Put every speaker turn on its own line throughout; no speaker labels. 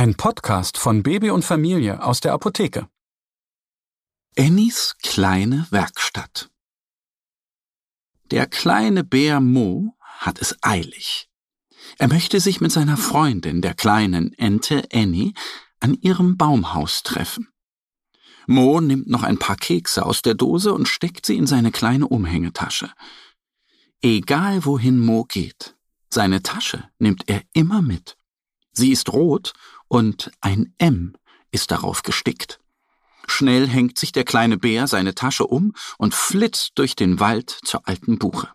Ein Podcast von Baby und Familie aus der Apotheke.
Annies kleine Werkstatt. Der kleine Bär Mo hat es eilig. Er möchte sich mit seiner Freundin, der kleinen Ente Annie, an ihrem Baumhaus treffen. Mo nimmt noch ein paar Kekse aus der Dose und steckt sie in seine kleine Umhängetasche. Egal wohin Mo geht, seine Tasche nimmt er immer mit. Sie ist rot und ein M ist darauf gestickt. Schnell hängt sich der kleine Bär seine Tasche um und flitzt durch den Wald zur alten Buche.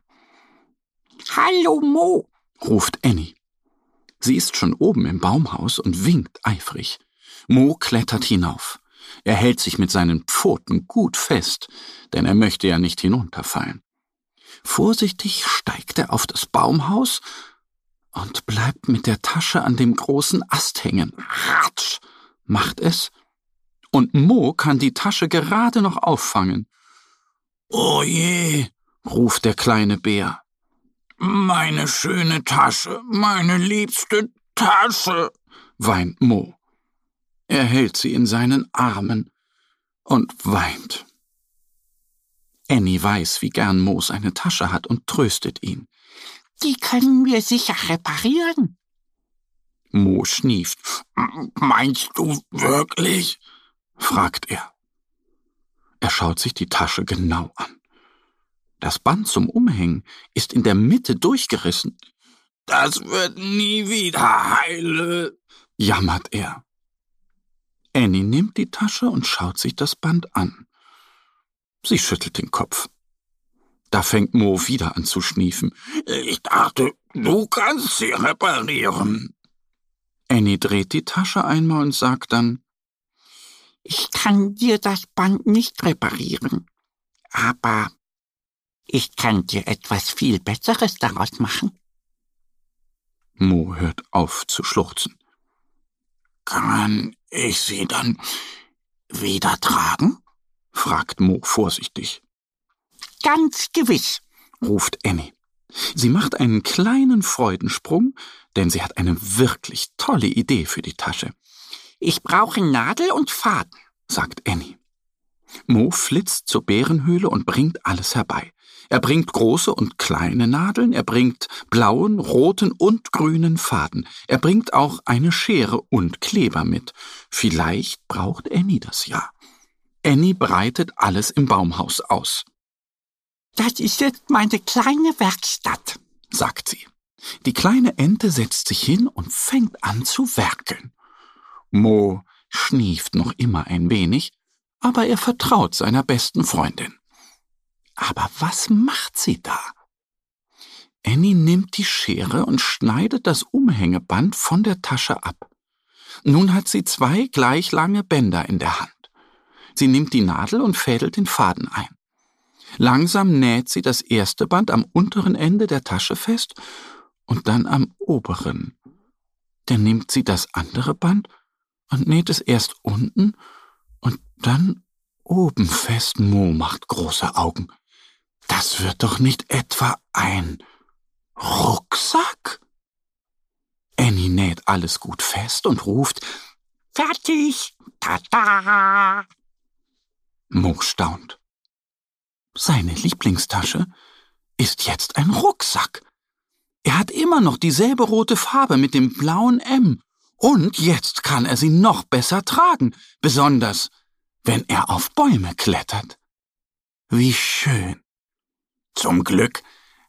Hallo Mo, ruft Annie. Sie ist schon oben im Baumhaus und winkt eifrig. Mo klettert hinauf. Er hält sich mit seinen Pfoten gut fest, denn er möchte ja nicht hinunterfallen. Vorsichtig steigt er auf das Baumhaus und bleibt mit der Tasche an dem großen Ast hängen. Ratsch, macht es. Und Mo kann die Tasche gerade noch auffangen. Oh je, ruft der kleine Bär. Meine schöne Tasche, meine liebste Tasche, weint Mo. Er hält sie in seinen Armen und weint. Annie weiß, wie gern Mo seine Tasche hat und tröstet ihn.
Die können wir sicher reparieren.
Mo schnieft. Meinst du wirklich? fragt er. Er schaut sich die Tasche genau an. Das Band zum Umhängen ist in der Mitte durchgerissen. Das wird nie wieder heile, jammert er. Annie nimmt die Tasche und schaut sich das Band an. Sie schüttelt den Kopf. Da fängt Mo wieder an zu schniefen. Ich dachte, du kannst sie reparieren. Annie dreht die Tasche einmal und sagt dann,
ich kann dir das Band nicht reparieren, aber ich kann dir etwas viel Besseres daraus machen.
Mo hört auf zu schluchzen. Kann ich sie dann wieder tragen? fragt Mo vorsichtig.
Ganz gewiss,
ruft Annie. Sie macht einen kleinen Freudensprung, denn sie hat eine wirklich tolle Idee für die Tasche.
Ich brauche Nadel und Faden,
sagt Annie. Mo flitzt zur Bärenhöhle und bringt alles herbei. Er bringt große und kleine Nadeln, er bringt blauen, roten und grünen Faden. Er bringt auch eine Schere und Kleber mit. Vielleicht braucht Annie das ja. Annie breitet alles im Baumhaus aus.
Das ist jetzt meine kleine Werkstatt, sagt sie.
Die kleine Ente setzt sich hin und fängt an zu werkeln. Mo schnieft noch immer ein wenig, aber er vertraut seiner besten Freundin. Aber was macht sie da? Annie nimmt die Schere und schneidet das Umhängeband von der Tasche ab. Nun hat sie zwei gleich lange Bänder in der Hand. Sie nimmt die Nadel und fädelt den Faden ein. Langsam näht sie das erste Band am unteren Ende der Tasche fest und dann am oberen. Dann nimmt sie das andere Band und näht es erst unten und dann oben fest. Mo macht große Augen. Das wird doch nicht etwa ein Rucksack? Annie näht alles gut fest und ruft
Fertig! Tada!
Mo staunt. Seine Lieblingstasche ist jetzt ein Rucksack. Er hat immer noch dieselbe rote Farbe mit dem blauen M. Und jetzt kann er sie noch besser tragen, besonders wenn er auf Bäume klettert. Wie schön. Zum Glück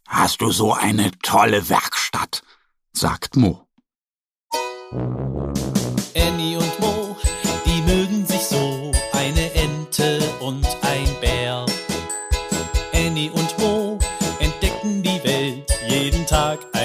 hast du so eine tolle Werkstatt, sagt Mo.